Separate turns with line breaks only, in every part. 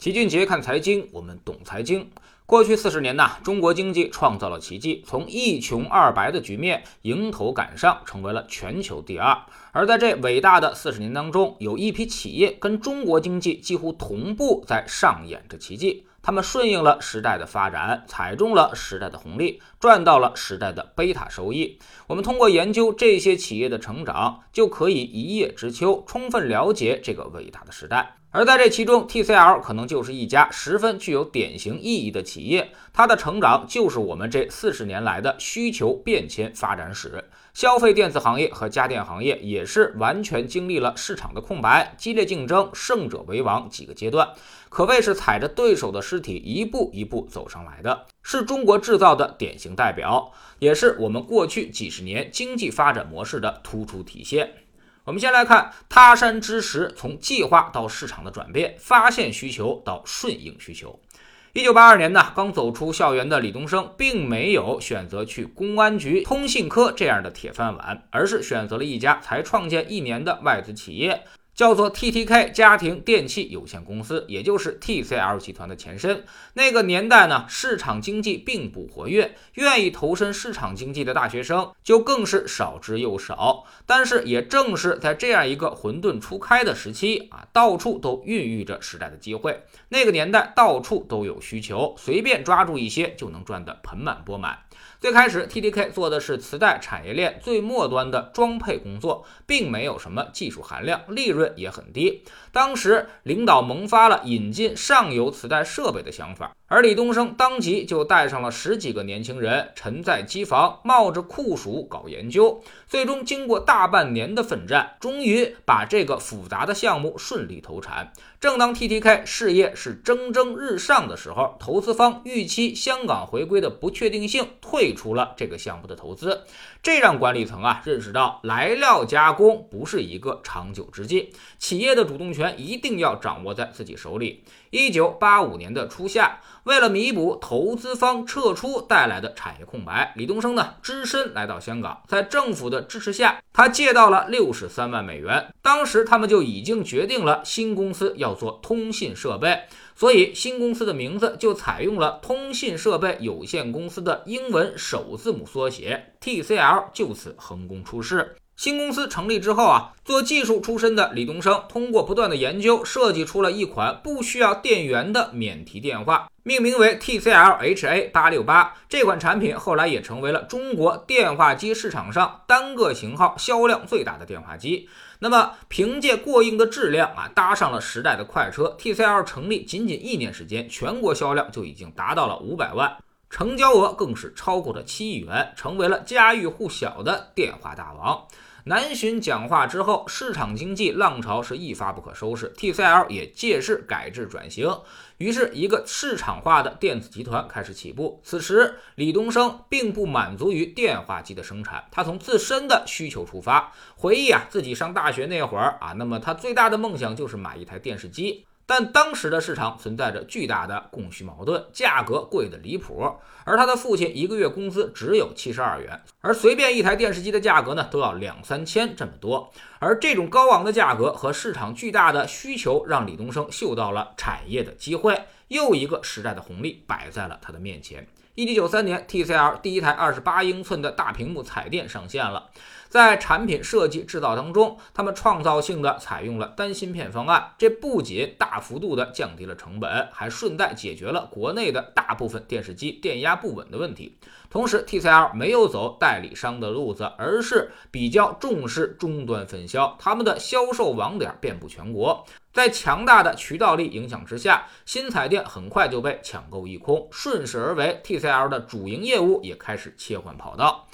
齐俊杰看财经，我们懂财经。过去四十年呐，中国经济创造了奇迹，从一穷二白的局面迎头赶上，成为了全球第二。而在这伟大的四十年当中，有一批企业跟中国经济几乎同步在上演着奇迹。他们顺应了时代的发展，踩中了时代的红利，赚到了时代的贝塔收益。我们通过研究这些企业的成长，就可以一叶知秋，充分了解这个伟大的时代。而在这其中，TCL 可能就是一家十分具有典型意义的企业，它的成长就是我们这四十年来的需求变迁发展史。消费电子行业和家电行业也是完全经历了市场的空白、激烈竞争、胜者为王几个阶段，可谓是踩着对手的尸体一步一步走上来的，是中国制造的典型代表，也是我们过去几十年经济发展模式的突出体现。我们先来看他山之石从计划到市场的转变，发现需求到顺应需求。一九八二年呢，刚走出校园的李东生，并没有选择去公安局通信科这样的铁饭碗，而是选择了一家才创建一年的外资企业。叫做 TTK 家庭电器有限公司，也就是 TCL 集团的前身。那个年代呢，市场经济并不活跃，愿意投身市场经济的大学生就更是少之又少。但是也正是在这样一个混沌初开的时期啊，到处都孕育着时代的机会。那个年代到处都有需求，随便抓住一些就能赚得盆满钵满。最开始，TDK 做的是磁带产业链最末端的装配工作，并没有什么技术含量，利润也很低。当时领导萌发了引进上游磁带设备的想法，而李东生当即就带上了十几个年轻人，沉在机房，冒着酷暑搞研究。最终经过大半年的奋战，终于把这个复杂的项目顺利投产。正当 TTK 事业是蒸蒸日上的时候，投资方预期香港回归的不确定性，退出了这个项目的投资。这让管理层啊认识到，来料加工不是一个长久之计，企业的主动权一定要掌握在自己手里。一九八五年的初夏，为了弥补投资方撤出带来的产业空白，李东生呢只身来到香港，在政府的支持下，他借到了六十三万美元。当时他们就已经决定了新公司要做通信设备，所以新公司的名字就采用了通信设备有限公司的英文首字母缩写 TCL，就此横空出世。新公司成立之后啊，做技术出身的李东生通过不断的研究，设计出了一款不需要电源的免提电话，命名为 TCL HA 八六八。这款产品后来也成为了中国电话机市场上单个型号销量最大的电话机。那么，凭借过硬的质量啊，搭上了时代的快车，TCL 成立仅仅一年时间，全国销量就已经达到了五百万，成交额更是超过了七亿元，成为了家喻户晓的电话大王。南巡讲话之后，市场经济浪潮是一发不可收拾，TCL 也借势改制转型，于是一个市场化的电子集团开始起步。此时，李东升并不满足于电话机的生产，他从自身的需求出发，回忆啊自己上大学那会儿啊，那么他最大的梦想就是买一台电视机。但当时的市场存在着巨大的供需矛盾，价格贵的离谱。而他的父亲一个月工资只有七十二元，而随便一台电视机的价格呢，都要两三千这么多。而这种高昂的价格和市场巨大的需求，让李东生嗅到了产业的机会，又一个时代的红利摆在了他的面前。一九九三年，TCL 第一台二十八英寸的大屏幕彩电上线了。在产品设计制造当中，他们创造性的采用了单芯片方案，这不仅大幅度的降低了成本，还顺带解决了国内的大部分电视机电压不稳的问题。同时，TCL 没有走代理商的路子，而是比较重视终端分销，他们的销售网点遍布全国。在强大的渠道力影响之下，新彩电很快就被抢购一空，顺势而为，TCL 的主营业务也开始切换跑道。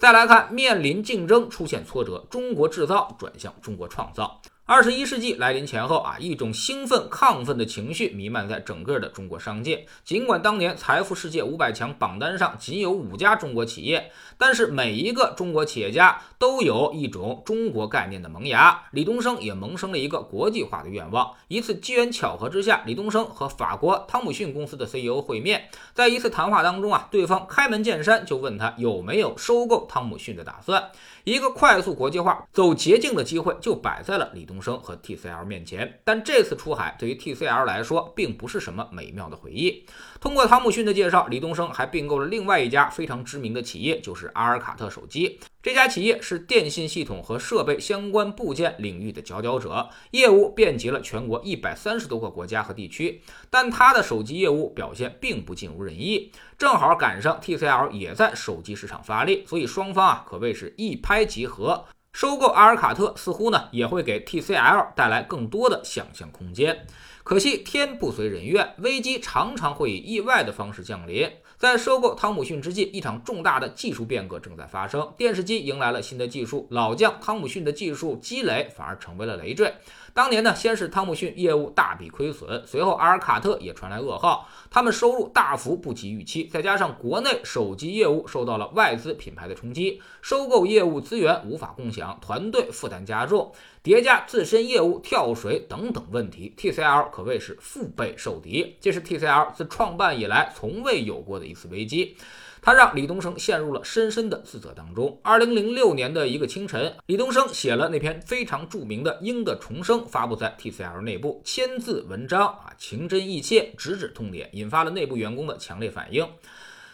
再来看，面临竞争出现挫折，中国制造转向中国创造。二十一世纪来临前后啊，一种兴奋亢奋的情绪弥漫在整个的中国商界。尽管当年财富世界五百强榜单上仅有五家中国企业，但是每一个中国企业家都有一种中国概念的萌芽。李东生也萌生了一个国际化的愿望。一次机缘巧合之下，李东生和法国汤姆逊公司的 CEO 会面，在一次谈话当中啊，对方开门见山就问他有没有收购汤姆逊的打算。一个快速国际化、走捷径的机会就摆在了李东。东升和 TCL 面前。但这次出海对于 TCL 来说，并不是什么美妙的回忆。通过汤姆逊的介绍，李东生还并购了另外一家非常知名的企业，就是阿尔卡特手机。这家企业是电信系统和设备相关部件领域的佼佼者，业务遍及了全国一百三十多个国家和地区。但它的手机业务表现并不尽如人意，正好赶上 TCL 也在手机市场发力，所以双方啊可谓是一拍即合。收购阿尔卡特似乎呢也会给 TCL 带来更多的想象空间。可惜天不随人愿，危机常常会以意外的方式降临。在收购汤姆逊之际，一场重大的技术变革正在发生。电视机迎来了新的技术，老将汤姆逊的技术积累反而成为了累赘。当年呢，先是汤姆逊业务大笔亏损，随后阿尔卡特也传来噩耗，他们收入大幅不及预期，再加上国内手机业务受到了外资品牌的冲击，收购业务资源无法共享，团队负担加重，叠加自身业务跳水等等问题，TCL 可谓是腹背受敌。这是 TCL 自创办以来从未有过的一次危机。他让李东升陷入了深深的自责当中。二零零六年的一个清晨，李东升写了那篇非常著名的《鹰的重生》，发布在 TCL 内部，千字文章啊，情真意切，直指痛点，引发了内部员工的强烈反应。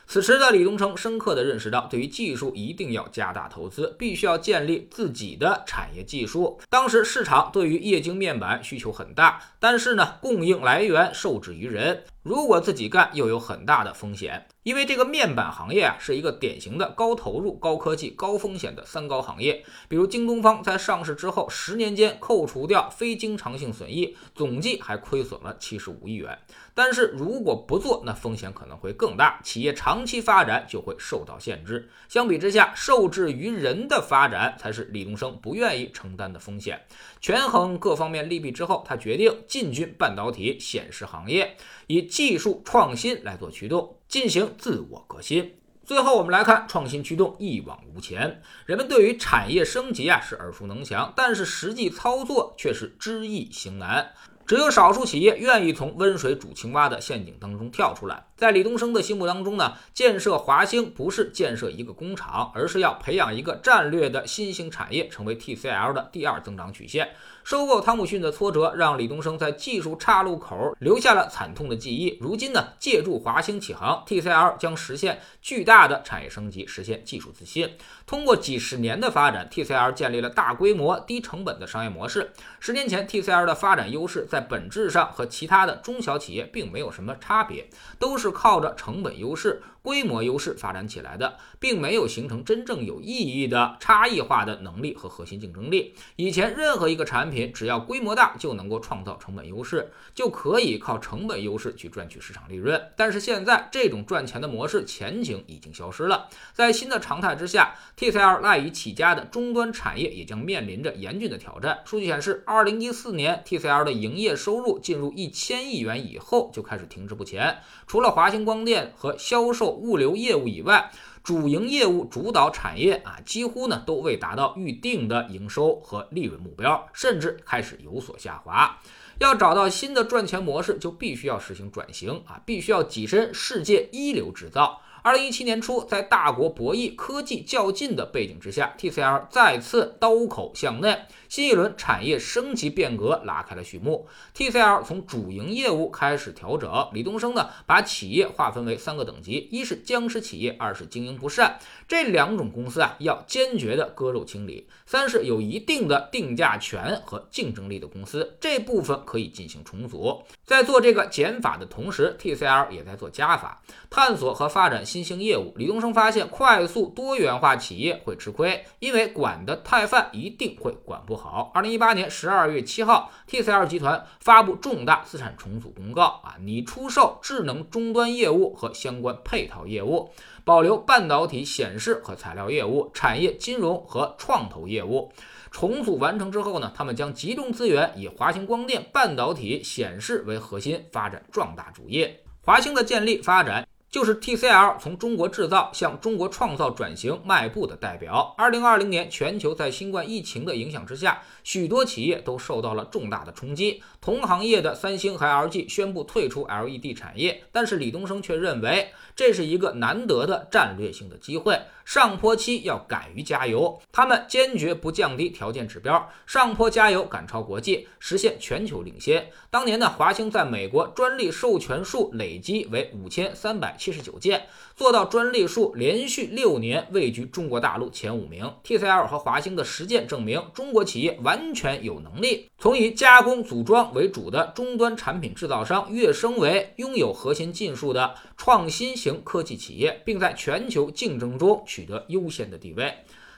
此时的李东升深刻地认识到，对于技术一定要加大投资，必须要建立自己的产业技术。当时市场对于液晶面板需求很大，但是呢，供应来源受制于人。如果自己干，又有很大的风险，因为这个面板行业啊，是一个典型的高投入、高科技、高风险的三高行业。比如京东方在上市之后，十年间扣除掉非经常性损益，总计还亏损了七十五亿元。但是如果不做，那风险可能会更大，企业长期发展就会受到限制。相比之下，受制于人的发展才是李东升不愿意承担的风险。权衡各方面利弊之后，他决定进军半导体显示行业，以技术创新来做驱动，进行自我革新。最后，我们来看创新驱动一往无前。人们对于产业升级啊是耳熟能详，但是实际操作却是知易行难。只有少数企业愿意从温水煮青蛙的陷阱当中跳出来。在李东升的心目当中呢，建设华兴不是建设一个工厂，而是要培养一个战略的新兴产业，成为 TCL 的第二增长曲线。收购汤姆逊的挫折让李东生在技术岔路口留下了惨痛的记忆。如今呢，借助华兴起航，TCL 将实现巨大的产业升级，实现技术自信。通过几十年的发展，TCL 建立了大规模、低成本的商业模式。十年前，TCL 的发展优势在本质上和其他的中小企业并没有什么差别，都是靠着成本优势。规模优势发展起来的，并没有形成真正有意义的差异化的能力和核心竞争力。以前任何一个产品，只要规模大，就能够创造成本优势，就可以靠成本优势去赚取市场利润。但是现在，这种赚钱的模式前景已经消失了。在新的常态之下，TCL 赖以起家的终端产业也将面临着严峻的挑战。数据显示，二零一四年 TCL 的营业收入进入一千亿元以后，就开始停滞不前。除了华星光电和销售。物流业务以外，主营业务主导产业啊，几乎呢都未达到预定的营收和利润目标，甚至开始有所下滑。要找到新的赚钱模式，就必须要实行转型啊，必须要跻身世界一流制造。二零一七年初，在大国博弈、科技较劲的背景之下，TCL 再次刀口向内。新一轮产业升级变革拉开了序幕，TCL 从主营业务开始调整。李东升呢，把企业划分为三个等级：一是僵尸企业，二是经营不善，这两种公司啊要坚决的割肉清理；三是有一定的定价权和竞争力的公司，这部分可以进行重组。在做这个减法的同时，TCL 也在做加法，探索和发展新兴业务。李东升发现，快速多元化企业会吃亏，因为管得太泛，一定会管不。好，二零一八年十二月七号，TCL 集团发布重大资产重组公告啊，拟出售智能终端业务和相关配套业务，保留半导体显示和材料业务、产业金融和创投业务。重组完成之后呢，他们将集中资源，以华星光电半导体显示为核心，发展壮大主业。华星的建立发展。就是 TCL 从中国制造向中国创造转型迈步的代表。二零二零年，全球在新冠疫情的影响之下，许多企业都受到了重大的冲击。同行业的三星和 LG 宣布退出 LED 产业，但是李东生却认为这是一个难得的战略性的机会，上坡期要敢于加油。他们坚决不降低条件指标，上坡加油，赶超国际，实现全球领先。当年呢，华星在美国专利授权数累积为五千三百七十九件，做到专利数连续六年位居中国大陆前五名。TCL 和华星的实践证明，中国企业完全有能力从以加工组装为主的终端产品制造商跃升为拥有核心技术的创新型科技企业，并在全球竞争中取得优先的地位。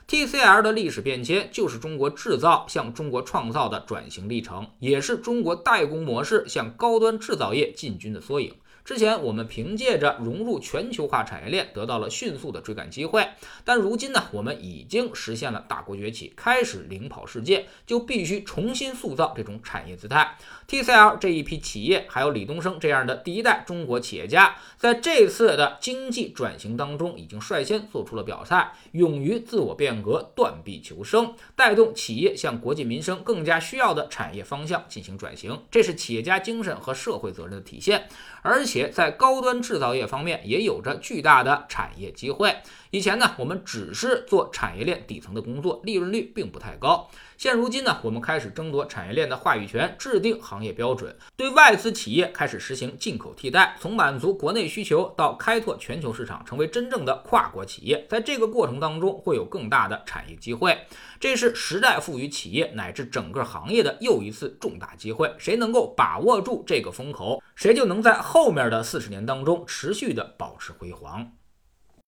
TCL 的历史变迁就是中国制造向中国创造的转型历程，也是中国代工模式向高端制造业进军的缩影。之前我们凭借着融入全球化产业链得到了迅速的追赶机会，但如今呢，我们已经实现了大国崛起，开始领跑世界，就必须重新塑造这种产业姿态。TCL 这一批企业，还有李东生这样的第一代中国企业家，在这次的经济转型当中，已经率先做出了表态，勇于自我变革，断臂求生，带动企业向国计民生更加需要的产业方向进行转型，这是企业家精神和社会责任的体现，而且且。在高端制造业方面也有着巨大的产业机会。以前呢，我们只是做产业链底层的工作，利润率并不太高。现如今呢，我们开始争夺产业链的话语权，制定行业标准，对外资企业开始实行进口替代，从满足国内需求到开拓全球市场，成为真正的跨国企业。在这个过程当中，会有更大的产业机会。这是时代赋予企业乃至整个行业的又一次重大机会。谁能够把握住这个风口，谁就能在后面的四十年当中持续的保持辉煌。